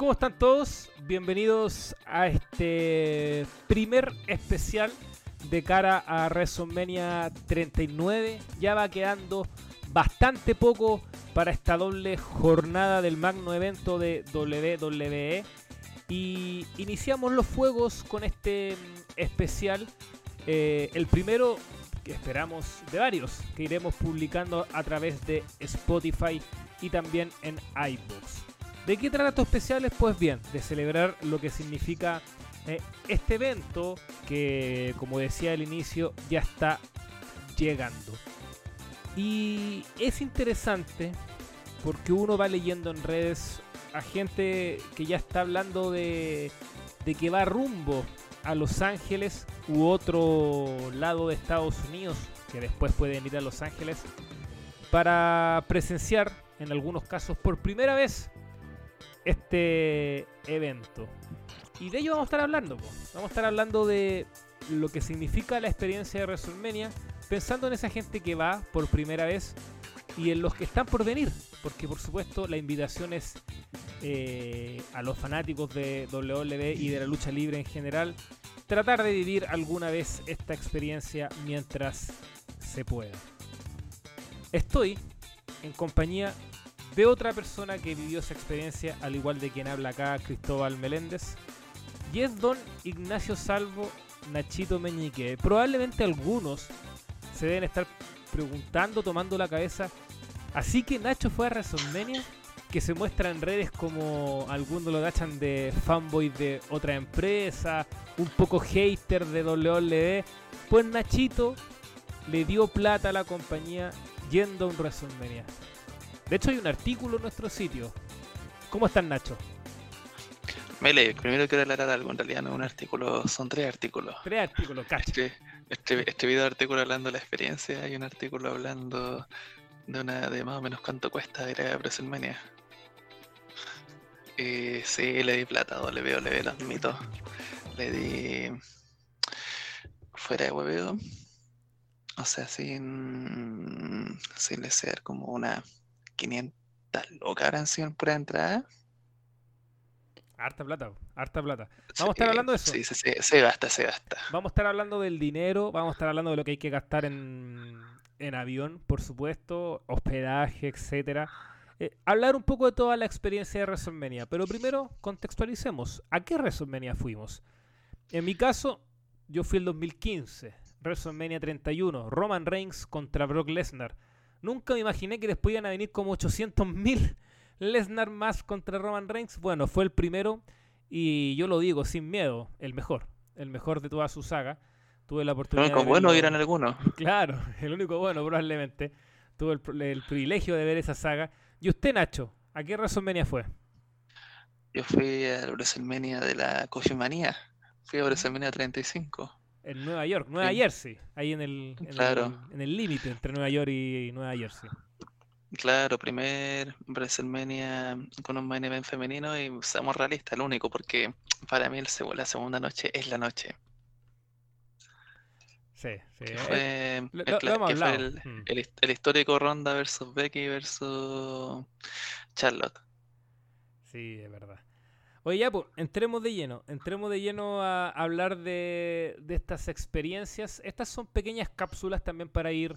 ¿Cómo están todos? Bienvenidos a este primer especial de cara a WrestleMania 39. Ya va quedando bastante poco para esta doble jornada del magno evento de WWE. Y iniciamos los fuegos con este especial. Eh, el primero que esperamos de varios que iremos publicando a través de Spotify y también en iBooks. ¿De qué trata estos especiales? Pues bien, de celebrar lo que significa eh, este evento que, como decía al inicio, ya está llegando. Y es interesante porque uno va leyendo en redes a gente que ya está hablando de, de que va rumbo a Los Ángeles u otro lado de Estados Unidos, que después pueden ir a Los Ángeles, para presenciar, en algunos casos por primera vez, este evento. Y de ello vamos a estar hablando. Vamos a estar hablando de lo que significa la experiencia de WrestleMania, pensando en esa gente que va por primera vez y en los que están por venir. Porque por supuesto la invitación es eh, a los fanáticos de WWE y de la lucha libre en general, tratar de vivir alguna vez esta experiencia mientras se pueda. Estoy en compañía de otra persona que vivió esa experiencia, al igual de quien habla acá, Cristóbal Meléndez, y es don Ignacio Salvo Nachito Meñique. Probablemente algunos se deben estar preguntando, tomando la cabeza, así que Nacho fue a WrestleMania, que se muestra en redes como algunos lo gachan de fanboy de otra empresa, un poco hater de WWE. Pues Nachito le dio plata a la compañía yendo a un WrestleMania. De hecho, hay un artículo en nuestro sitio. ¿Cómo están, Nacho? Mele, primero quiero aclarar algo. En realidad no es un artículo, son tres artículos. Tres artículos, cacho. Este, este, este video artículo hablando de la experiencia y un artículo hablando de una de más o menos cuánto cuesta ir a WrestleMania. Eh, sí, le di plata a WWE, lo admito. Le di fuera de hueveo. O sea, sin, sin ser como una 500 locas habrán sido en pura entrada. Harta plata, harta plata. Vamos a estar hablando de eso. Sí, se gasta, se gasta. Vamos a estar hablando del dinero, vamos a estar hablando de lo que hay que gastar en, en avión, por supuesto, hospedaje, etcétera. Eh, hablar un poco de toda la experiencia de WrestleMania, pero primero contextualicemos. ¿A qué WrestleMania fuimos? En mi caso, yo fui el 2015, WrestleMania 31, Roman Reigns contra Brock Lesnar. Nunca me imaginé que después iban a venir como 800.000 Lesnar más contra Roman Reigns. Bueno, fue el primero y yo lo digo sin miedo, el mejor, el mejor de toda su saga. Tuve la oportunidad. El único bueno eran algunos. Claro, el único bueno probablemente. Tuve el, privilegio de ver esa saga. ¿Y usted, Nacho? ¿A qué WrestleMania fue? Yo fui a WrestleMania de la Coffee Manía. Fui a WrestleMania 35. En Nueva York, Nueva Jersey, ahí en el en el límite entre Nueva York y Nueva Jersey. Claro, primer WrestleMania con un main event femenino y seamos realistas, el único, porque para mí el, la segunda noche es la noche. Sí, sí. fue, el, histórico Ronda versus Becky versus Charlotte. Sí, es verdad. Oye, ya, pues, entremos de lleno, entremos de lleno a hablar de, estas experiencias. Estas son pequeñas cápsulas también para ir,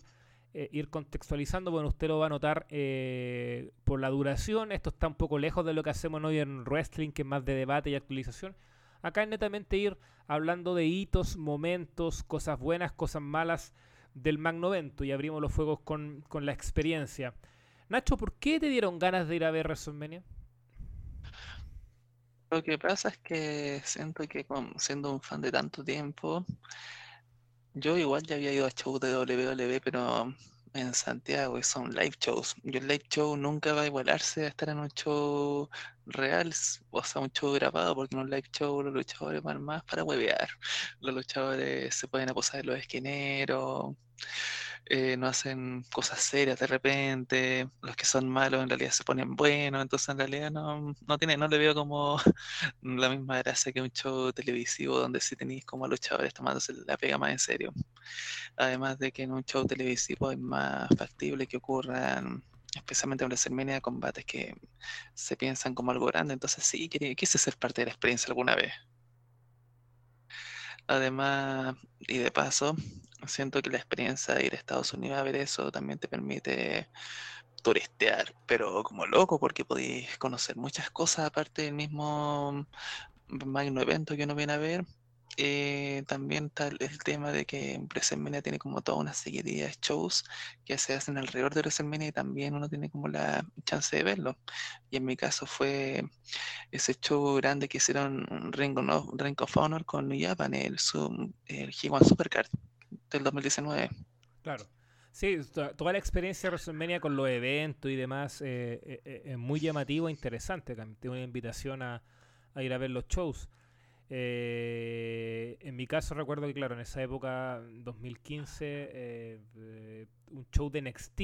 eh, ir contextualizando. Bueno, usted lo va a notar eh, por la duración. Esto está un poco lejos de lo que hacemos hoy en wrestling, que es más de debate y actualización. Acá es netamente ir hablando de hitos, momentos, cosas buenas, cosas malas del Magnovento y abrimos los fuegos con, con la experiencia. Nacho, ¿por qué te dieron ganas de ir a ver WrestleMania? Lo que pasa es que siento que siendo un fan de tanto tiempo, yo igual ya había ido a shows de WWE, pero en Santiago y son live shows. Yo el live show nunca va a igualarse a estar en un show real, o sea, un show grabado, porque en un live show los luchadores van más para huevear. Los luchadores se pueden aposar de los esquineros. Eh, no hacen cosas serias de repente, los que son malos en realidad se ponen buenos, entonces en realidad no, no tiene, no le veo como la misma gracia que un show televisivo donde sí tenéis como a luchadores tomándose la pega más en serio. Además de que en un show televisivo es más factible que ocurran especialmente en WrestleMania, combates que se piensan como algo grande, entonces sí, quise ser parte de la experiencia alguna vez. Además, y de paso, siento que la experiencia de ir a Estados Unidos a ver eso también te permite turistear, pero como loco, porque podéis conocer muchas cosas aparte del mismo magno evento que uno viene a ver. Eh, también está el, tema de que WrestleMania tiene como toda una serie de shows que se hacen alrededor de WrestleMania y también uno tiene como la chance de verlo. Y en mi caso fue ese show grande que hicieron Ring of, Ring of Honor con New Japan, el, el G1 Supercard del 2019. Claro. Sí, toda la experiencia de WrestleMania con los eventos y demás eh, eh, eh, muy llamativo e interesante. Tengo una invitación a, ir a ver los shows. en mi caso recuerdo que, claro, en esa época, 2015, un show de NXT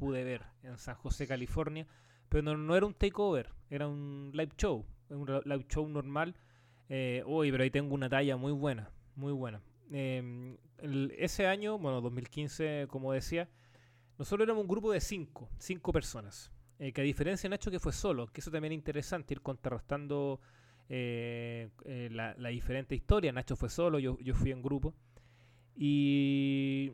pude ver en San José, California, pero no, era un takeover, era un live show, un live show normal. uy, pero ahí tengo una talla muy buena, muy buena. Em, ese año, bueno, 2015, como decía, nosotros éramos un grupo de cinco, cinco personas. Eh, que a diferencia de Nacho que fue solo, que eso también es interesante, ir contrarrestando eh, eh, la, diferente historia. Nacho fue solo, yo, yo fui en grupo. Y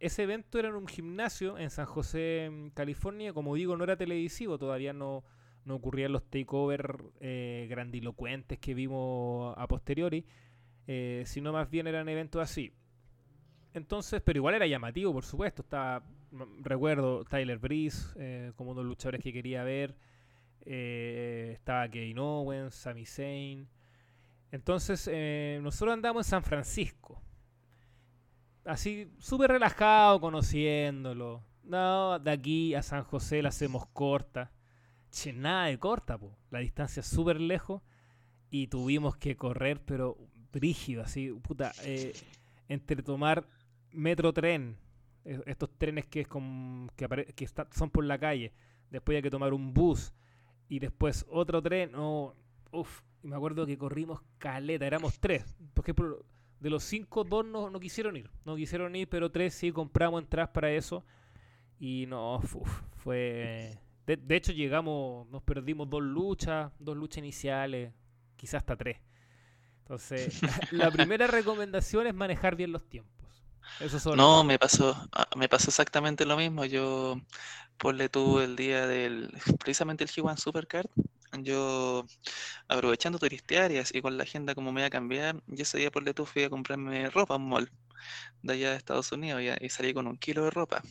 ese evento era en un gimnasio en San José, California. Como digo, no era televisivo, todavía no, no ocurrían los takeovers grandilocuentes que vimos a posteriori, sino más bien eran eventos así. Entonces, pero igual era llamativo, por supuesto. Estaba, recuerdo Tyler Breeze eh, como uno de los luchadores que quería ver. Eh, estaba Kevin Owens, Sami Zayn. Entonces, eh, nosotros andamos en San Francisco. Así, súper relajado, conociéndolo. No, de aquí a San José la hacemos corta. Che, nada de corta, po. La distancia es súper lejos. Y tuvimos que correr, pero brígido, así, puta. entre tomar metro tren, estos trenes que, es que, que son por la calle, después hay que tomar un bus y después otro tren, no, uff, y me acuerdo que corrimos caleta, éramos tres, porque de los cinco, dos no, quisieron ir, no quisieron ir, pero tres sí compramos entradas para eso y no, fue... De, de, hecho llegamos, nos perdimos dos luchas, dos luchas iniciales, quizás hasta tres. Entonces, la primera recomendación es manejar bien los tiempos no, me pasó, ah, me pasó exactamente lo mismo. Yo, le tuve el día del, precisamente el G1 Supercard, yo aprovechando turistear y con la agenda como me iba a cambiar, yo ese día por le fui a comprarme ropa a un mall de allá de Estados Unidos y, salí con un kilo de ropa.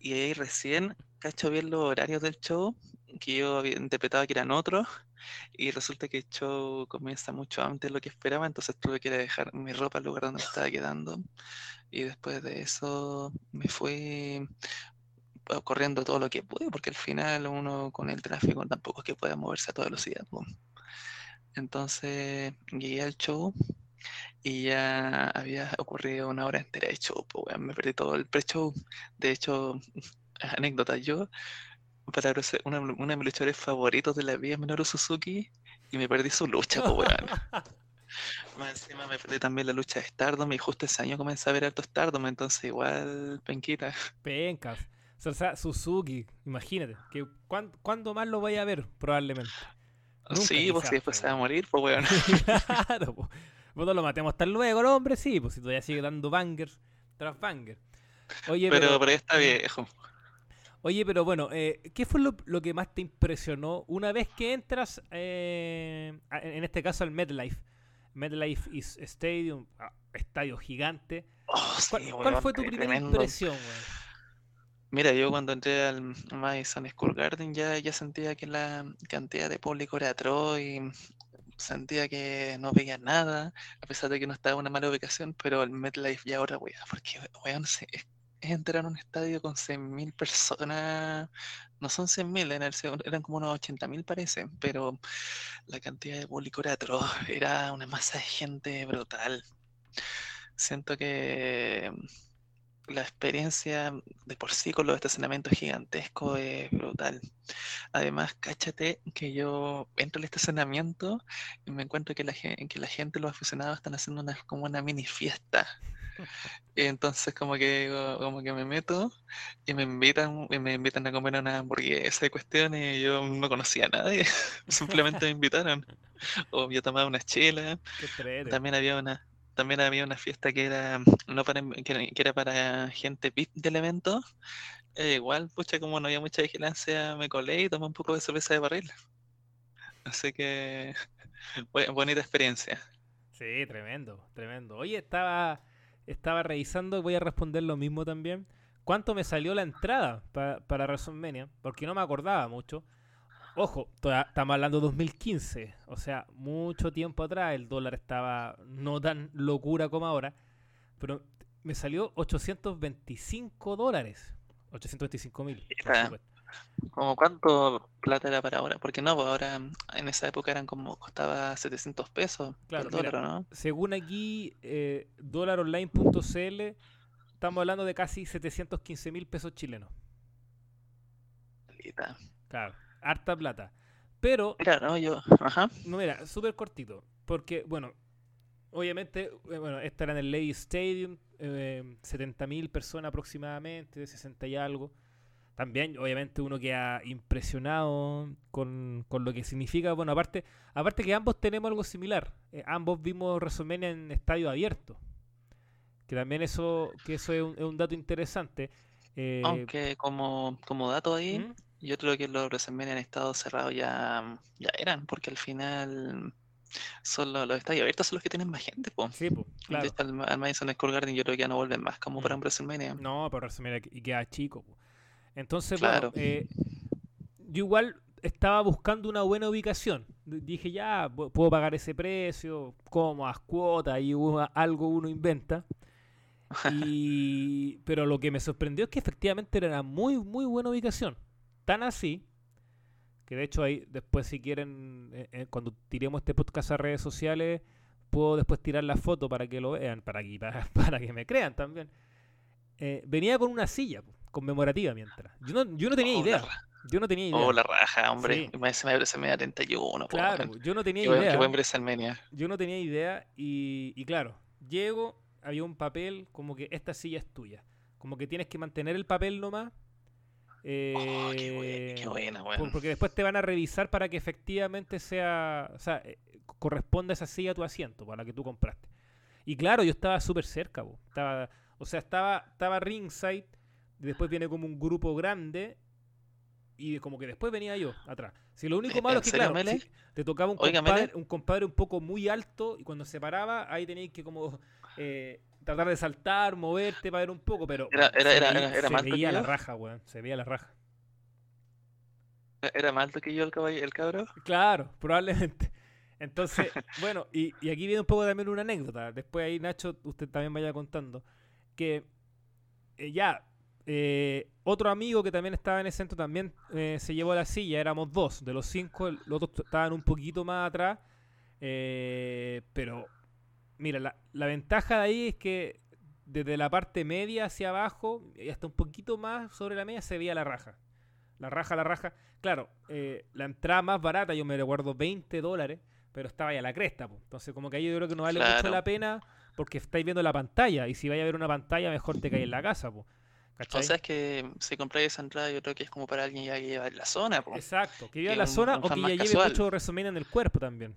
Y ahí recién cacho bien los horarios del show, que yo había interpretado que eran otros, y resulta que el show comienza mucho antes de lo que esperaba, entonces tuve que ir a dejar mi ropa al lugar donde me estaba quedando. Y después de eso me fui ah, corriendo todo lo que pude, porque al final uno con el tráfico tampoco es que pueda moverse a toda velocidad. Entonces llegué al show y ya había ocurrido una hora entera de show. Pues, me perdí todo el pre-show. De hecho, anécdota, yo, para una, una de mis luchadores favoritos de la vida, Minoru Suzuki, y me perdí su lucha, pues, Más encima me perdí también la lucha de Stardom y justo ese año comencé a ver alto Stardom, entonces igual penquita. Pencas. O sea, Suzuki, imagínate, que ¿cuándo, más lo vaya a ver? Probablemente. sí, pues si después se va a morir, pues weón. claro, pues. Vos no lo matemos hasta luego, el hombre, sí, pues si todavía sigue dando bangers tras bangers. Oye, pero, pero, está viejo. Oye, pero bueno, eh, ¿qué fue lo, lo, que más te impresionó una vez que entras, eh, en este caso al MedLife? MetLife Stadium, ah, estadio gigante. Oh, ¿Cuál, fue tu primera impresión, Mira, yo cuando entré al Madison School Garden ya, ya sentía que la cantidad de público era atroz y sentía que no veía nada, a pesar de que no estaba en una mala ubicación, pero el MetLife ya ahora, weón, porque, weón, es, entrar a un estadio con 100.000 personas no son 100.000, eran como unos 80.000 parece, pero la cantidad de público era era una masa de gente brutal. Siento que la experiencia de por sí con los estacionamientos gigantescos es brutal. Además, cáchate que yo entro al estacionamiento y me encuentro que la, que la gente, los aficionados, están haciendo una, como una mini fiesta entonces como que como que me meto y me invitan y me invitan a comer una hamburguesa y cuestiones y yo no conocía a nadie, simplemente me invitaron. O yo tomaba una chela. También había una también había una fiesta que era no para que, era para gente VIP del evento. E igual, pucha, como no había mucha vigilancia, me colé y tomé un poco de cerveza de barril. Así que bonita experiencia. Sí, tremendo, tremendo. Oye, estaba, estaba revisando, voy a responder lo mismo también. ¿Cuánto me salió la entrada para para WrestleMania? Porque no me acordaba mucho. Ojo, estamos hablando de 2015, o sea, mucho tiempo atrás el dólar estaba no tan locura como ahora, pero me salió 825 dólares, 825 mil. ¿Como cuánto plata era para ahora? Porque no, pues ahora en esa época eran como costaba 700 pesos claro, dólar, ¿no? Según aquí, eh, dólaronline.cl, estamos hablando de casi 715 mil pesos chilenos. Claro, harta plata. Pero. Mira, no, yo. Ajá. No, mira, súper cortito. Porque, bueno, obviamente, eh, bueno, esta era en el Lady Stadium, eh, 70 mil personas aproximadamente, de 60 y algo también obviamente uno queda impresionado con, lo que significa. Bueno, aparte, aparte que ambos tenemos algo similar. Eh, ambos vimos WrestleMania en estadio abierto. Que también eso, que eso es un, dato interesante. Eh, Aunque como, como dato ahí, ¿Mm? yo creo que los WrestleMania en estado cerrado ya, ya eran, porque al final son los, estadios abiertos son los que tienen más gente, Sí, po, claro. al, al, Madison Square Garden yo creo que ya no vuelven más como para mm. un WrestleMania. No, para WrestleMania y queda chico. Entonces, bueno, eh, yo igual estaba buscando una buena ubicación. Dije, ya, puedo pagar ese precio, como a cuotas y algo uno inventa. Y, pero lo que me sorprendió es que efectivamente era una muy, muy buena ubicación. Tan así, que de hecho ahí después si quieren, eh, eh, cuando tiremos este podcast a redes sociales, puedo después tirar la foto para que lo vean, para que, para, que me crean también. venía con una silla conmemorativa mientras. Yo no, yo no tenía oh, idea. Yo no tenía idea. Oh, la raja, hombre. Se me parece media 31. Claro, yo no tenía idea. Qué Yo no tenía idea y, y claro, llego, había un papel como que esta silla es tuya. Como que tienes que mantener el papel nomás. oh, qué, buena, qué buena, Porque después te van a revisar para que efectivamente sea, o sea, eh, corresponda esa silla a tu asiento, para la que tú compraste. Y claro, yo estaba súper cerca, estaba, o sea, estaba, estaba ringside después viene como un grupo grande y como que después venía yo atrás. Si lo único malo es que, claro, te tocaba un compadre, un compadre un poco muy alto y cuando se paraba, ahí tenías que como eh, tratar de saltar, moverte para ver un poco, pero era, se, veía, la raja, weón, se veía la raja. ¿Era más alto que yo el, caballo, el cabro? Claro, probablemente. Entonces, bueno, y, aquí viene un poco también una anécdota. Después ahí, Nacho, usted también vaya contando. Que eh, ya, eh, otro amigo que también estaba en el centro también eh, se llevó la silla, éramos dos, de los cinco, los otros estaban un poquito más atrás, eh, pero mira, la, la, ventaja de ahí es que desde la parte media hacia abajo y hasta un poquito más sobre la media se veía la raja. La raja, la raja. Claro, la entrada más barata, yo me recuerdo 20 dólares, pero estaba ya la cresta. Entonces, como que ahí yo creo que no vale mucho la pena porque estáis viendo la pantalla y si vais a ver una pantalla, mejor te caes en la casa. Pues o sea, es que si compráis esa entrada, yo creo que es como para alguien ya que lleva en la zona. Exacto, que lleva en la zona o que ya lleve mucho resumen en el cuerpo también.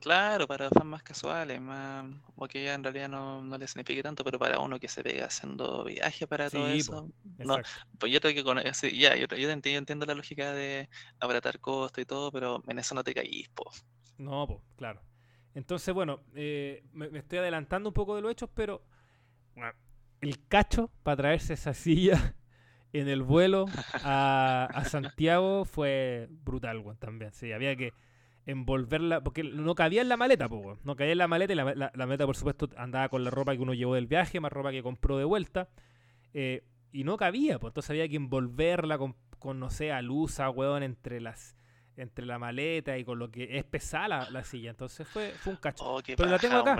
Claro, para fans más casuales, más, o que ya en realidad no, no le signifique tanto, pero para uno que se pega haciendo viaje para todo eso. no, pues yo creo que con ya, yo, yo, entiendo, la lógica de abaratar costo y todo, pero en eso no te caís, po. No, pues, claro. Entonces, bueno, eh, me, me, estoy adelantando un poco de los hechos, pero bueno, el cacho para traerse esa silla en el vuelo a, Santiago fue brutal, también. Sí, había que envolverla, porque no cabía en la maleta, pues, no cabía en la maleta y la, maleta, por supuesto, andaba con la ropa que uno llevó del viaje, más ropa que compró de vuelta, eh, y no cabía, pues entonces había que envolverla con, con no sé, alusa, weón, entre las entre la maleta y con lo que es pesada la, silla. Entonces fue, fue un cacho. Oh, Pero la tengo acá.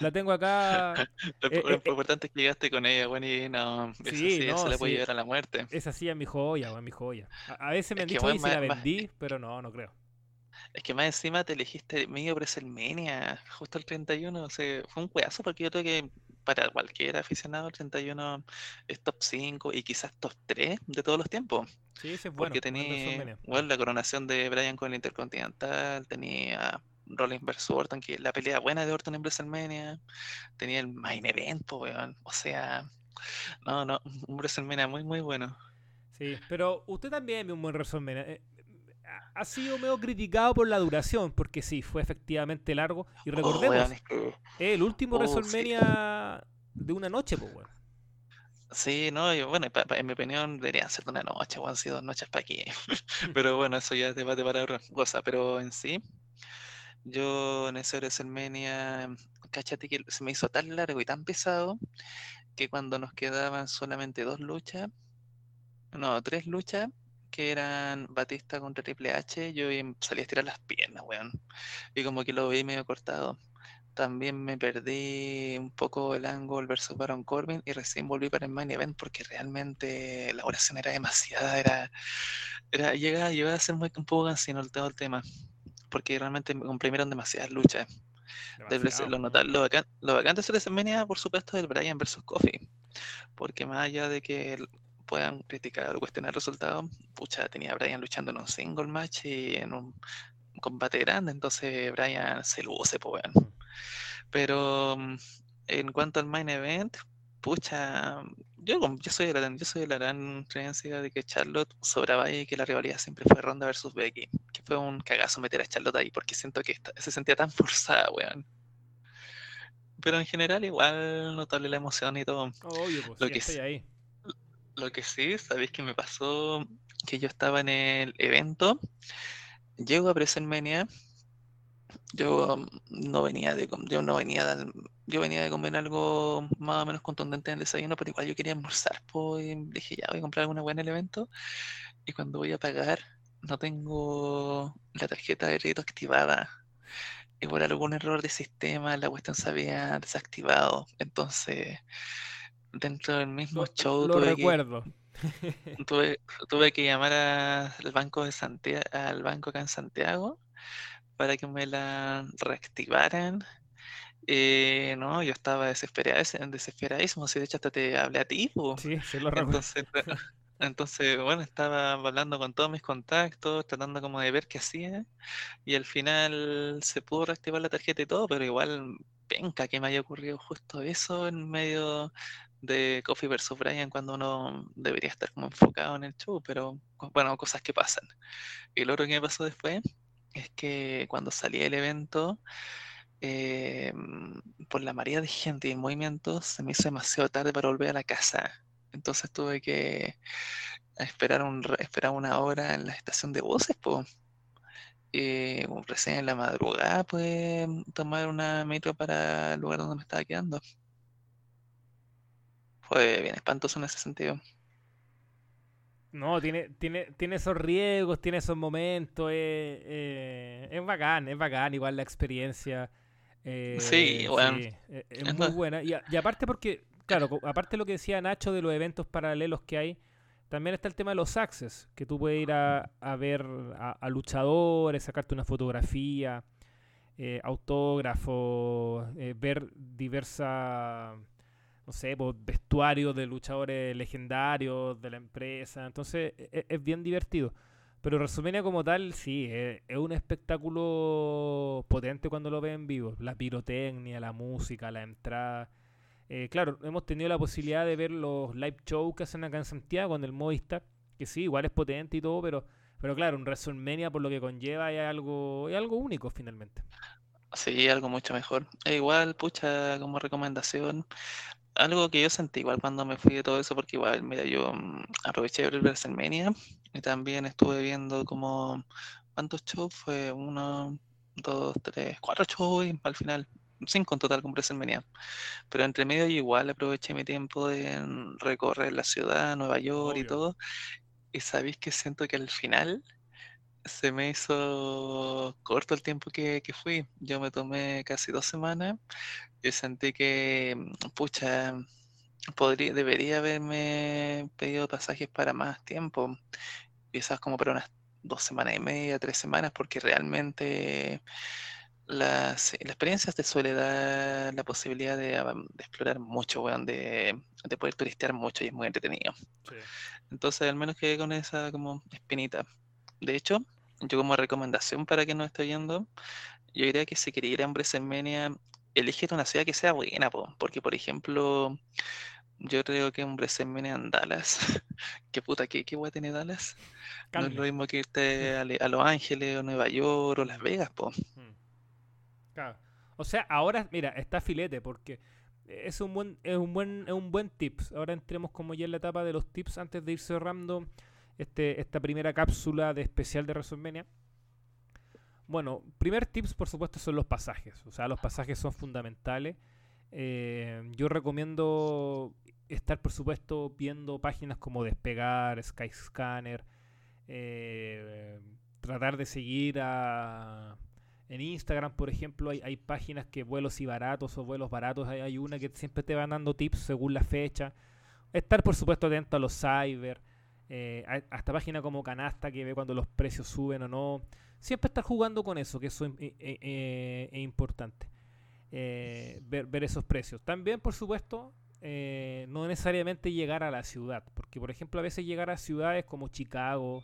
La, tengo acá. lo, eh, eh, importante es que llegaste con ella, bueno, y no, sí, esa no, se le puede llevar a la muerte. Esa silla es mi joya, es mi joya. A, veces me han dicho que la vendí, pero no, no creo. Es que más encima te elegiste medio WrestleMania, justo el 31, o sea, fue un cuedazo porque yo creo que para cualquier aficionado el 31 es top 5 y quizás top 3 de todos los tiempos. Sí, ese es bueno. Porque tenía bueno, la coronación de Brian con el Intercontinental, tenía Rollins vs Orton, que la pelea buena de Orton en WrestleMania, tenía el main event, weón. O sea, no, no, un WrestleMania muy, muy bueno. Sí, pero usted también vio un buen WrestleMania. Ha sido medio criticado por la duración, porque sí, fue efectivamente largo. Y oh, recordemos, el último oh, WrestleMania de una noche, pues, bueno. Sí, no, bueno, en mi opinión deberían ser de una noche, o han sido dos noches para aquí. pero bueno, eso ya es debate para otra cosa. Pero en sí, yo en ese WrestleMania, cachate que se me hizo tan largo y tan pesado que cuando nos quedaban solamente dos luchas, no, tres luchas, que eran Batista contra Triple H, yo salí a estirar las piernas, weón. Y como que lo vi medio cortado. También me perdí un poco el ángulo versus Baron Corbin y recién volví para el main event porque realmente la oración era demasiada, era, era llegaba, a ser muy, un poco cansino el, todo el tema, porque realmente me comprimieron demasiadas luchas. lo, notar, lo, bacán, lo bacán de WrestleMania, por supuesto, del Brian versus Coffee, porque más allá de que puedan criticar o cuestionar resultados, pucha, tenía a Brian luchando en un single match y en un combate grande, entonces Brian se luce, pues Pero mm, en cuanto al main event, pucha, yo, yo soy de la, yo soy de la gran creencia de que Charlotte sobraba y que la rivalidad siempre fue Ronda versus Becky, que fue un cagazo meter a Charlotte ahí porque siento que se sentía tan forzada, weón. Pero en general igual notable la emoción y todo. Obvio, pues, Lo que estoy ahí. Lo que sí, sabéis que me pasó que yo estaba en el evento, llego a WrestleMania, yo no venía de yo no venía de, yo venía de comer algo más o menos contundente en el desayuno, pero igual yo quería almorzar, pues dije ya voy a comprar alguna buena en el evento y cuando voy a pagar no tengo la tarjeta de crédito activada. Y por algún error de sistema la cuestión se había desactivado, entonces dentro del mismo show. Lo recuerdo. tuve, tuve, que llamar al banco de Santiago, al banco acá en Santiago para que me la reactivaran. Eh, no, yo estaba desesperado, desesperadísimo, si de hecho hasta te hablé a ti. Sí, lo recuerdo. Entonces, entonces, bueno, estaba hablando con todos mis contactos, tratando como de ver qué hacía, y al final se pudo reactivar la tarjeta y todo, pero igual penca que me haya ocurrido justo eso en medio de Coffee vs. Brian cuando uno debería estar como enfocado en el show, pero bueno, cosas que pasan. Y lo otro que me pasó después es que cuando salí del evento, eh, por la maría de gente y movimientos, se me hizo demasiado tarde para volver a la casa. Entonces tuve que esperar, un, esperar una hora en la estación de buses, pues. Y recién en la madrugada pude tomar una metro para el lugar donde me estaba quedando fue bien espantoso en ese sentido. No, tiene, tiene, tiene esos riesgos, tiene esos momentos, eh, eh, es bacán, es bacán, igual la experiencia. Eh, sí, bueno. es, muy buena. Y, aparte porque, claro, aparte lo que decía Nacho de los eventos paralelos que hay, también está el tema de los access, que tú puedes ir a, ver a, luchadores, sacarte una fotografía, autógrafos, ver diversas no sé, pues, vestuarios de luchadores legendarios de la empresa. Entonces e, e, es, bien divertido. Pero WrestleMania como tal, sí, e, es, un espectáculo potente cuando lo ves en vivo. La pirotecnia, la música, la entrada. Eh, claro, hemos tenido la posibilidad de ver los live shows que hacen acá en Santiago en el Movistar, que sí, igual es potente y todo, pero, pero claro, un WrestleMania por lo que conlleva es algo, es algo único finalmente. Sí, algo mucho mejor. Igual, pucha, como recomendación, algo que yo sentí igual cuando me fui de todo eso, porque igual, mira, yo mm, aproveché de ver WrestleMania y también estuve viendo como, ¿cuántos shows? Fue uno, dos, tres, cuatro shows y al final, cinco en total con WrestleMania. Pero entre medio yo igual aproveché mi tiempo de recorrer la ciudad, Nueva York y todo. Y sabéis que siento que al final se me hizo corto el tiempo que, que fui. Yo me tomé casi dos semanas y sentí que, mm, pucha, podría, debería haberme pedido pasajes para más tiempo. Quizás como para unas dos semanas y media, tres semanas, porque realmente las, experiencias te suele dar la posibilidad de, explorar mucho, weón, de, poder turistear mucho y es muy entretenido. Entonces, al menos que con esa como espinita. De hecho, yo como recomendación para que nos esté viendo, yo diría que si quería ir a WrestleMania, elige una ciudad que sea buena, porque por ejemplo, yo creo que un WrestleMania en Dallas, ¿qué puta, qué, qué a tener Dallas? No es lo mismo que irte a, Los Ángeles o Nueva York o Las Vegas, po. Mm. O sea, ahora, mira, está filete porque es un buen, es un buen, es un buen tips. Ahora entremos como ya en la etapa de los tips antes de ir cerrando este, esta primera cápsula de especial de WrestleMania. Bueno, primer tips, por supuesto, son los pasajes. O sea, los pasajes son fundamentales. Eh, yo recomiendo estar, por supuesto, viendo páginas como Despegar, Skyscanner, eh, tratar de seguir a en Instagram, por ejemplo, hay, páginas que vuelos y baratos o vuelos baratos, hay, una que siempre te van dando tips según la fecha. Estar, por supuesto, atento a los cyber, eh, hasta páginas como Canasta que ve cuando los precios suben o no. Siempre estar jugando con eso, que eso es, eh, eh, importante. ver, esos precios. También, por supuesto, no necesariamente llegar a la ciudad, porque, por ejemplo, a veces llegar a ciudades como Chicago,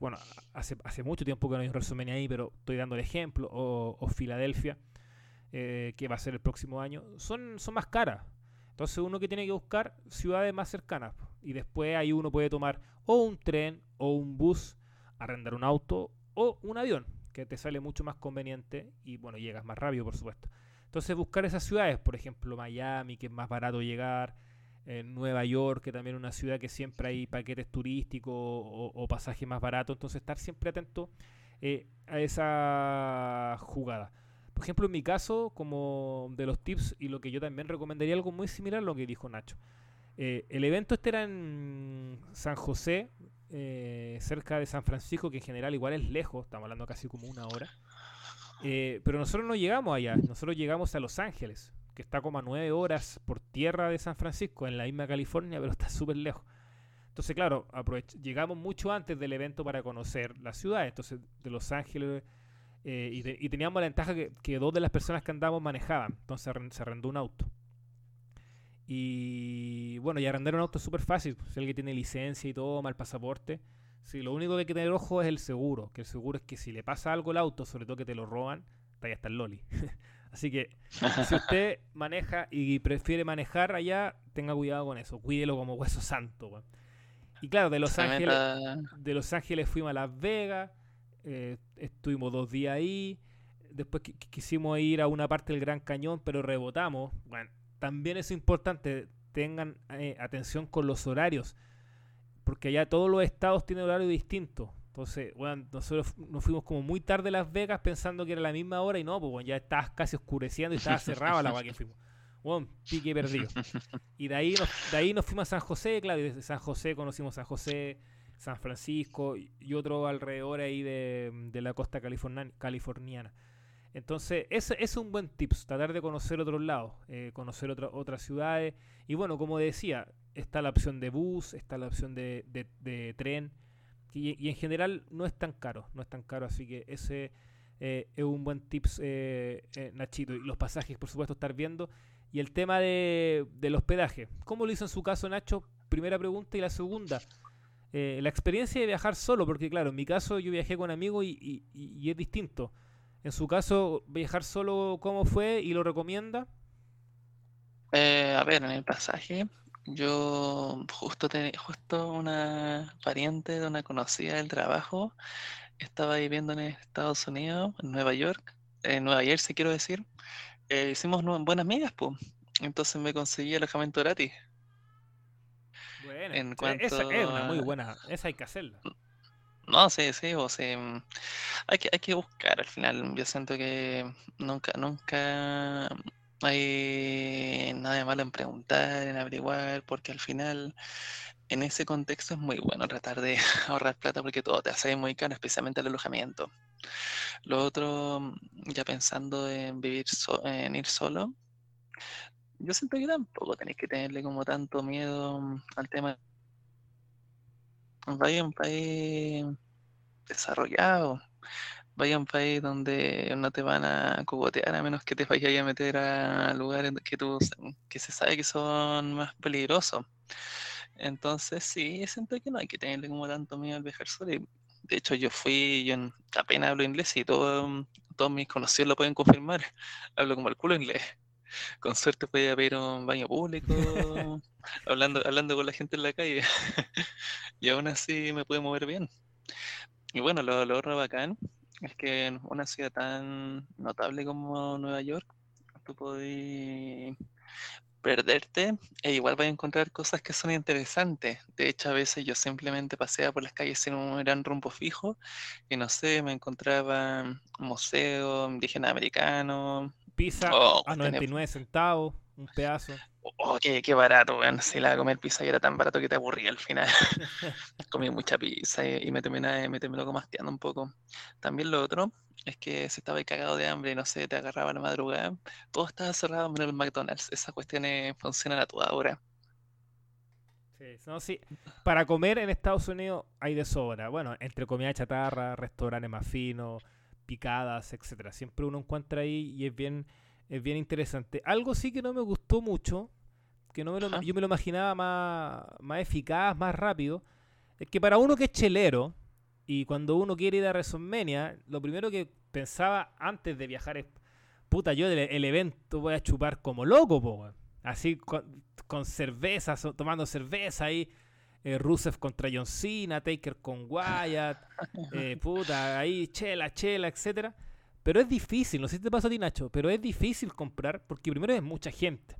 bueno, hace, hace mucho tiempo que no hay un resumen ahí, pero estoy dando el ejemplo, o, Filadelfia, eh, que va a ser el próximo año, son, son más caras. Entonces uno que tiene que buscar ciudades más cercanas. Y después ahí uno puede tomar o un tren o un bus, arrendar un auto o un avión, que te sale mucho más conveniente y bueno, llegas más rápido, por supuesto. Entonces buscar esas ciudades, por ejemplo Miami, que es más barato llegar, en Nueva York, que también es una ciudad que siempre hay paquetes turísticos o, pasajes más baratos, entonces estar siempre atento eh, a esa jugada. Por ejemplo, en mi caso, como de los tips y lo que yo también recomendaría algo muy similar a lo que dijo Nacho. Eh, el evento este era en San José, eh, cerca de San Francisco, que en general igual es lejos, estamos hablando casi como una hora. pero nosotros no llegamos allá, nosotros llegamos a Los Ángeles que está como a nueve horas por tierra de San Francisco, en la misma California, pero está súper lejos. Entonces, claro, llegamos mucho antes del evento para conocer la ciudad, entonces de Los Ángeles, eh, y, teníamos la ventaja que, dos de las personas que andábamos manejaban, entonces se arrendó un auto. Y bueno, y arrendar un auto es súper fácil, si alguien tiene licencia y todo, mal pasaporte. Sí, lo único que hay que tener ojo es el seguro, que el seguro es que si le pasa algo al auto, sobre todo que te lo roban, está ya está el loli. Así que si usted maneja y prefiere manejar allá, tenga cuidado con eso. Cuídelo como hueso santo. Y claro, de Los Ángeles, de Los Ángeles fuimos a Las Vegas, eh, estuvimos dos días ahí. Después quisimos ir a una parte del Gran Cañón, pero rebotamos. Bueno, también es importante, tengan eh, atención con los horarios, porque allá todos los estados tienen horario distinto. Entonces, bueno, nosotros nos fuimos como muy tarde a Las Vegas pensando que era la misma hora y no, pues bueno, ya estaba casi oscureciendo y estaba cerrada la agua que fuimos. Bueno, pique perdido. Y de ahí, nos, de ahí nos fuimos a San José, claro, y desde San José conocimos San José, San Francisco y otro alrededor ahí de, la costa californiana. Entonces, ese, es un buen tips, tratar de conocer otros lados, eh, conocer otras ciudades. Y bueno, como decía, está la opción de bus, está la opción de, de tren y, en general no es tan caro, no es tan caro, así que ese eh, es un buen tips, eh, eh, Nachito. Y los pasajes, por supuesto, estar viendo. Y el tema de, del hospedaje. ¿Cómo lo hizo en su caso, Nacho? Primera pregunta. Y la segunda, la experiencia de viajar solo, porque claro, en mi caso yo viajé con amigos y, y, es distinto. En su caso, viajar solo, ¿cómo fue y lo recomienda? a ver, en el pasaje, yo justo tenía, justo una pariente de una conocida del trabajo estaba viviendo en Estados Unidos, en Nueva York, en Nueva Jersey quiero decir. Eh, hicimos buenas amigas, pues. Entonces me conseguí alojamiento gratis. Bueno, en cuanto esa es una muy buena, esa hay que hacerla. No, sí, sí, o sea, mm, hay que, hay que buscar al final. Yo siento que nunca, nunca hay nada malo en preguntar, en averiguar, porque al final en ese contexto es muy bueno tratar de ahorrar plata porque todo te hace muy caro, especialmente el alojamiento. Lo otro, ya pensando en vivir en ir solo, yo siento que tampoco tenéis que tenerle como tanto miedo al tema. Vaya un país desarrollado. Vaya a un país donde no te van a cogotear a menos que te vayas a meter a lugares que, tú, que se sabe que son más peligrosos. Entonces sí, siento que no hay que tenerle como tanto miedo al viajar solo. de hecho, yo fui, yo apenas hablo inglés y todo, todos mis conocidos lo pueden confirmar. Hablo como el culo inglés. Con suerte podía pedir un baño público, hablando, hablando con la gente en la calle. y aún así me pude mover bien. Y bueno, lo, lo otro bacán es que en una ciudad tan notable como Nueva York, tú podés perderte e igual vas a encontrar cosas que son interesantes. De hecho, a veces yo simplemente paseaba por las calles sin un gran rumbo fijo y no sé, me encontraba museo indígena americano. Pizza a 99 centavos, un pedazo. Oh, qué, qué barato, weón. Si la comer pizza y era tan barato que te aburría al final. Comí mucha pizza y, me, terminé, me terminó un poco. También lo otro es que si estaba cagado de hambre, no sé, te agarraba la madrugada, todo estaba cerrado menos el McDonald's. Esas cuestiones funcionan a toda hora. Sí, no, sí. Para comer en Estados Unidos hay de sobra. Bueno, entre comida chatarra, restaurantes más finos, picadas, etcétera. Siempre uno encuentra ahí y es bien es bien interesante. Algo sí que no me gustó mucho, que no me lo, yo me lo imaginaba más, más eficaz, más rápido, es que para uno que es chelero, y cuando uno quiere ir a WrestleMania, lo primero que pensaba antes de viajar es, puta, yo el, evento voy a chupar como loco, po, así con, cerveza, tomando cerveza ahí. Eh, Rusev contra John Cena, Taker con Wyatt, eh, puta, ahí chela, chela, etcétera. Pero es difícil, no sé si te pasa a ti, Nacho, pero es difícil comprar porque primero es mucha gente.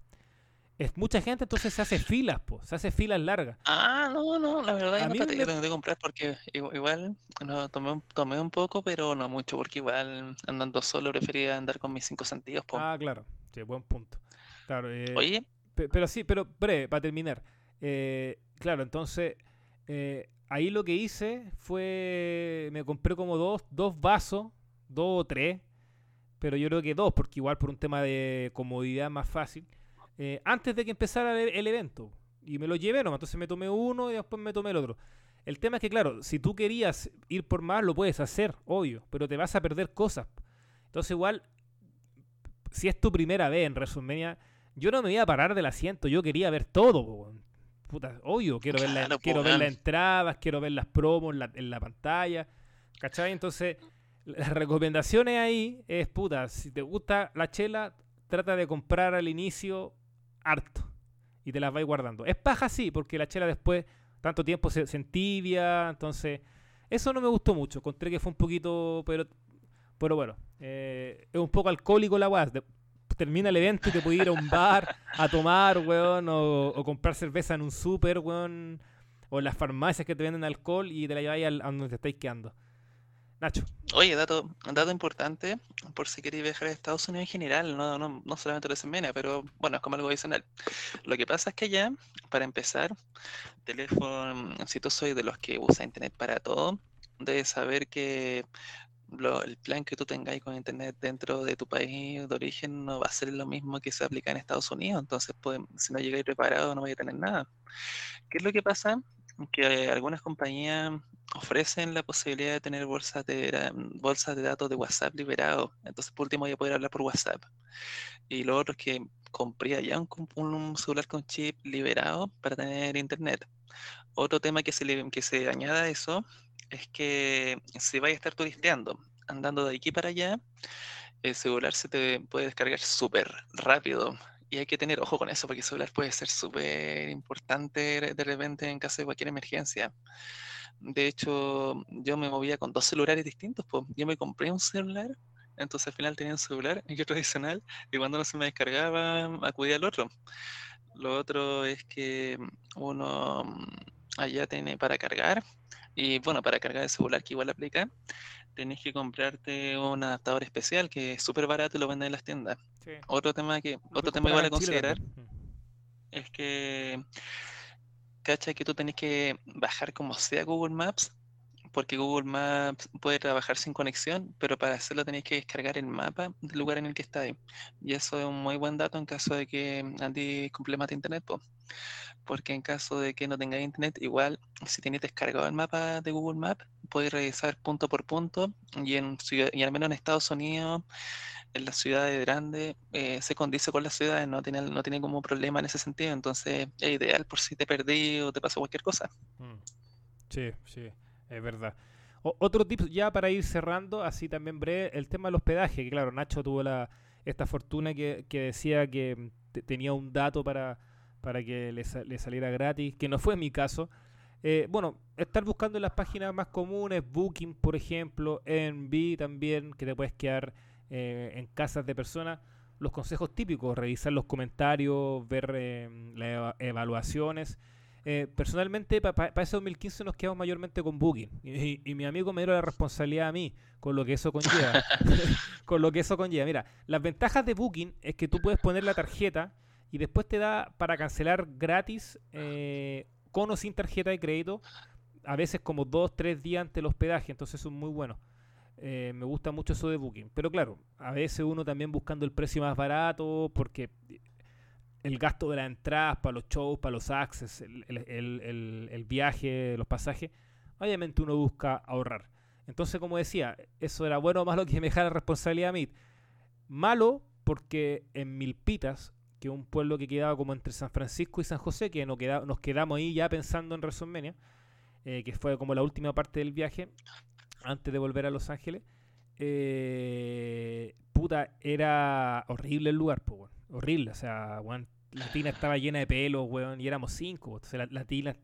Es mucha gente, entonces se hace filas, pues, se hace filas largas. Ah, no, no, la verdad es que no tengo que comprar porque igual no, tomé, tomé un poco, pero no mucho, porque igual andando solo prefería andar con mis cinco sentidos. Ah, claro, sí, buen punto. Claro, eh, Oye. Pero sí, pero breve, para terminar. Eh, claro, entonces, eh, ahí lo que hice fue, me compré como dos, dos vasos dos o tres, pero yo creo que dos, porque igual por un tema de comodidad más fácil, eh, antes de que empezara el, evento. Y me lo llevé, no, entonces me tomé uno y después me tomé el otro. El tema es que, claro, si tú querías ir por más, lo puedes hacer, obvio, pero te vas a perder cosas. Entonces, igual, si es tu primera vez en WrestleMania, yo no me iba a parar del asiento, yo quería ver todo, Puta, obvio, quiero ver, la, quiero ver las entradas, quiero ver las promos en la, en la pantalla, ¿cachai? Entonces, las recomendaciones ahí es, puta, si te gusta la chela, trata de comprar al inicio harto y te las vais guardando. Es paja sí, porque la chela después, tanto tiempo se, entibia, entonces eso no me gustó mucho. Encontré que fue un poquito, pero, pero bueno, eh, es un poco alcohólico la weá. Termina el evento y te puedes ir a un bar a tomar, weón, o, comprar cerveza en un súper, weón, o en las farmacias que te venden alcohol y te la lleváis a donde te estáis quedando. Oye, dato, importante, por si queréis viajar a Estados Unidos en general, no, no, no solamente la semana, pero bueno, es como algo adicional. Lo que pasa es que ya, para empezar, teléfono, si tú soy de los que usa internet para todo, debes saber que el plan que tú tengáis con internet dentro de tu país de origen no va a ser lo mismo que se aplica en Estados Unidos, entonces si no llegáis preparado no vais a tener nada. ¿Qué es lo que pasa? Que algunas compañías ofrecen la posibilidad de tener bolsas de, bolsas de datos de WhatsApp liberados. Entonces, por último, voy a poder hablar por WhatsApp. Y lo otro es que compré ya un, celular con chip liberado para tener internet. Otro tema que se, que se añada a eso es que si vais a estar turisteando, andando de aquí para allá, el celular se te puede descargar súper rápido. Y hay que tener ojo con eso, porque el celular puede ser súper importante de repente en caso de cualquier emergencia. De hecho, yo me movía con dos celulares distintos. Pues. Yo me compré un celular, entonces al final tenía un celular y otro adicional, y cuando no se me descargaba, acudía al otro. Lo otro es que uno mm, allá tiene para cargar, y bueno, para cargar el celular que igual aplica, tenés que comprarte un adaptador especial que es súper barato y lo venden en las tiendas. Otro tema que, otro tema igual a considerar es que cacha que tú tenés que bajar como sea Google Maps porque Google Maps puede trabajar sin conexión, pero para hacerlo tenéis que descargar el mapa del lugar en el que estáis. Y eso es un muy buen dato en caso de que andes con problemas de internet, porque en caso de que no tengáis internet, igual si tenéis descargado el mapa de Google Maps, podéis revisar punto por punto y, en, al menos en Estados Unidos en las ciudades grandes eh, se condice con las ciudades, no tiene, no tiene como problema en ese sentido, entonces es ideal por si te perdí o te pasó cualquier cosa. Mm. Sí, sí, es verdad. otro tip ya para ir cerrando, así también breve, el tema del hospedaje, que claro, Nacho tuvo la, esta fortuna que, decía que tenía un dato para, para que le, saliera gratis, que no fue mi caso. Eh, bueno, estar buscando en las páginas más comunes, Booking, por ejemplo, Envy también, que te puedes quedar eh, en casas de personas, los consejos típicos, revisar los comentarios, ver eh, las evaluaciones. Eh, personalmente, para ese 2015 nos quedamos mayormente con Booking. Y, mi amigo me dio la responsabilidad a mí, con lo que eso conlleva. con lo que eso conlleva. Mira, las ventajas de Booking es que tú puedes poner la tarjeta y después te da para cancelar gratis con o sin tarjeta de crédito, a veces como dos, tres días antes del hospedaje. Entonces, eso es muy bueno. Eh, me gusta mucho eso de Booking. Pero claro, a veces uno también buscando el precio más barato porque el gasto de las entradas para los shows, para los access, el, viaje, los pasajes, obviamente uno busca ahorrar. Entonces, como decía, eso era bueno o malo que me dejara responsabilidad a mí. Malo porque en Milpitas, que es un pueblo que quedaba como entre San Francisco y San José, que nos, nos quedamos ahí ya pensando en WrestleMania, eh, que fue como la última parte del viaje, antes de volver a Los Ángeles, eh, puta, era horrible el lugar, pues, horrible, o sea, la tina estaba llena de pelos, weón, y éramos cinco, o sea, la, tina,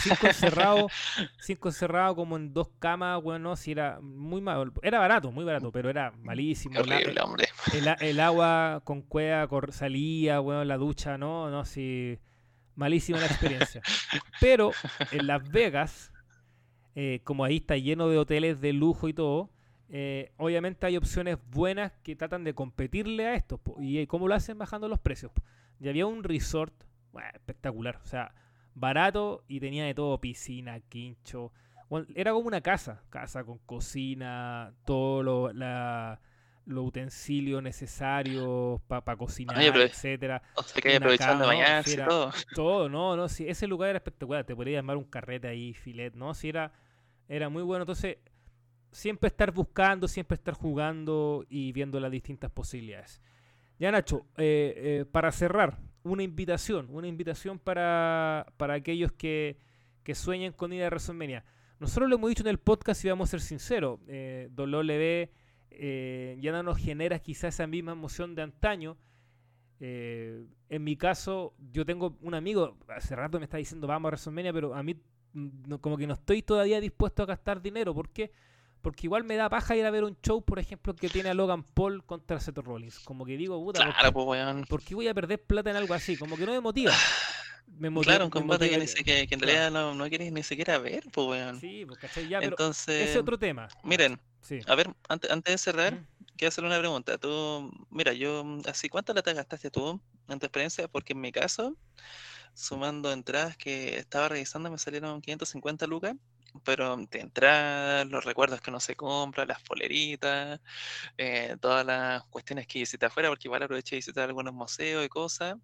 cinco, encerrados, cinco encerrados como en dos camas, weón, no, si era muy malo, era barato, muy barato, pero era malísimo. Horrible, hombre. El, agua con cueva salía, weón, la ducha, no, no, sí, malísima la experiencia. Pero en Las Vegas, eh, como ahí está lleno de hoteles de lujo y todo, eh, obviamente hay opciones buenas que tratan de competirle a esto. ¿Y cómo lo hacen? Bajando los precios. Y había un resort espectacular, o sea, barato y tenía de todo, piscina, quincho. era como una casa, casa con cocina, todo lo, la, los utensilios necesarios para cocinar, etcétera. O sea, que aprovechando mañana todo. Todo, no, no, sí, ese lugar era espectacular, te podría llamar un carrete ahí, filet, ¿no? Si era era muy bueno. Entonces, siempre estar buscando, siempre estar jugando y viendo las distintas posibilidades. Ya Nacho, eh, eh, para cerrar, una invitación, una invitación para, para aquellos que, que sueñen con ir a WrestleMania. Nosotros lo hemos dicho en el podcast y vamos a ser sinceros, eh, W eh, ya no nos genera quizás esa misma emoción de antaño. en mi caso, yo tengo un amigo, hace rato me está diciendo vamos a WrestleMania, pero a mí como que no estoy todavía dispuesto a gastar dinero. ¿Por qué? Igual me da paja ir a ver un show, por ejemplo, que tiene a Logan Paul contra Seth Rollins. Como que digo, puta, claro, pues, ¿por qué voy a perder plata en algo así? Como que no me motiva. Me motiva claro, un combate que, en realidad no, no, quieres ni siquiera ver, pues, weón. Sí, pues, ¿cachai? Ya, Entonces, ese es otro tema. Miren, a ver, antes, antes de cerrar, quiero hacerle una pregunta. Tú, mira, yo, así, ¿cuánto te gastaste tú en tu experiencia? Porque en mi caso, sumando entradas que estaba revisando, me salieron 550 lucas, pero de entradas, los recuerdos que uno se compra, las poleritas, eh, todas las cuestiones que visité afuera, porque igual aproveché de visitar algunos museos y cosas,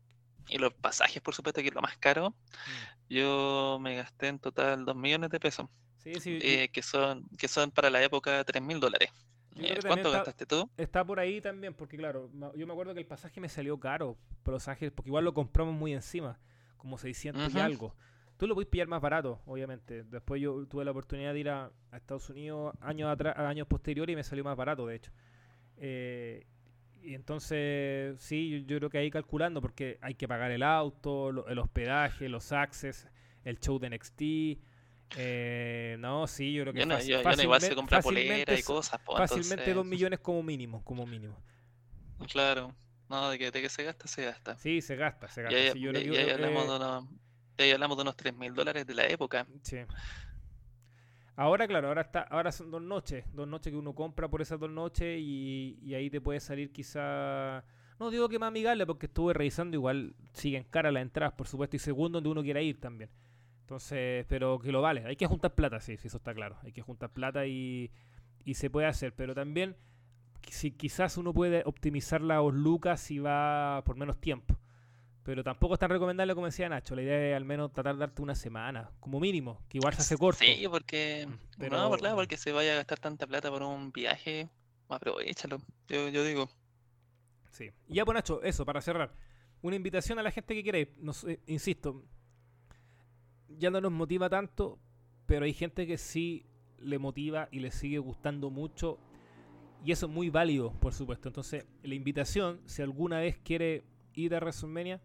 y los pasajes, por supuesto, que es lo más caro, mm. yo me gasté en total 2 millones de pesos, eh, que, son, que son para la época 3 mil dólares. Eh, ¿Cuánto gastaste tú? Está por ahí también, porque claro, yo me acuerdo que el pasaje me salió caro, pasajes, porque igual lo compramos muy encima como 600 y algo. Tú lo puedes pillar más barato, obviamente. Después yo tuve la oportunidad de ir a, Estados Unidos años atrás, años posteriores y me salió más barato, de hecho. Eh, y entonces, sí, yo, creo que ahí calculando, porque hay que pagar el auto, el hospedaje, los access, el show de NXT. Eh, no, sí, yo creo que yo no, igual se compra polera y cosas. Pues, fácilmente dos millones como mínimo, como mínimo. Claro. No, de que, de que se gasta, se gasta. Sí, se gasta, se gasta. Ya, ya, hablamos, de ya hablamos de unos 3 mil dólares de la época. Sí. Ahora, claro, ahora está, ahora son dos noches, dos noches que uno compra por esas dos noches y, ahí te puede salir quizá, no digo que más amigable porque estuve revisando, igual siguen cara las entradas, por supuesto, y segundo donde uno quiera ir también. Entonces, pero que lo vale. Hay que juntar plata, sí, sí, eso está claro. Hay que juntar plata y, se puede hacer. Pero también, si quizás uno puede optimizar la lucas si va por menos tiempo. Pero tampoco es tan recomendable como decía Nacho. La idea es al menos tratar de darte una semana, como mínimo, que igual se hace corto. Sí, porque mm, pero... no, por porque se vaya a gastar tanta plata por un viaje, aprovechalo, yo, yo digo. Sí. Y ya pues Nacho, eso, para cerrar. Una invitación a la gente que quiere, insisto, ya no nos motiva tanto, pero hay gente que sí le motiva y le sigue gustando mucho. Y eso es muy válido, por supuesto. Entonces, la invitación, si alguna vez quiere ir a WrestleMania,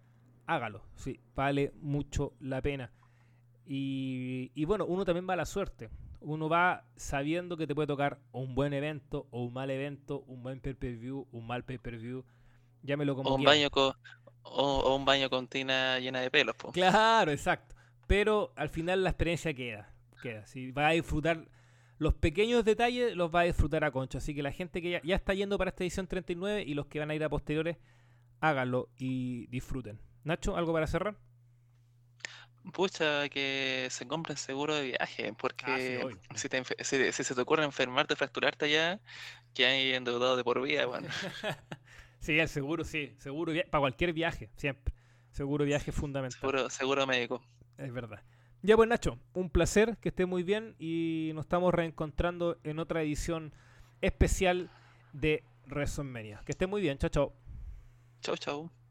hágalo. Sí, vale mucho la pena. Y, bueno, uno también va a la suerte. Uno va sabiendo que te puede tocar un buen evento o un mal evento, un buen pay-per-view, un mal pay-per-view. Llámelo como o un baño con o, un baño con tina llena de pelos. Claro, exacto. Pero al final la experiencia queda. queda. Si va a disfrutar los pequeños detalles, los va a disfrutar a concho. Así que la gente que ya, ya está yendo para esta edición 39 y los que van a ir a posteriores, háganlo y disfruten. Nacho, ¿algo para cerrar? Pucha, que se compren seguro de viaje, porque ah, si, se te ocurre enfermarte, fracturarte allá, que hay endeudado de por vida, bueno. sí, el seguro, sí, seguro, para cualquier viaje, siempre. Seguro viaje fundamental. Seguro, seguro médico. Es verdad. Ya pues Nacho, un placer, que esté muy bien y nos estamos reencontrando en otra edición especial de WrestleMania. Que esté muy bien, chao, chao. Chao, chao.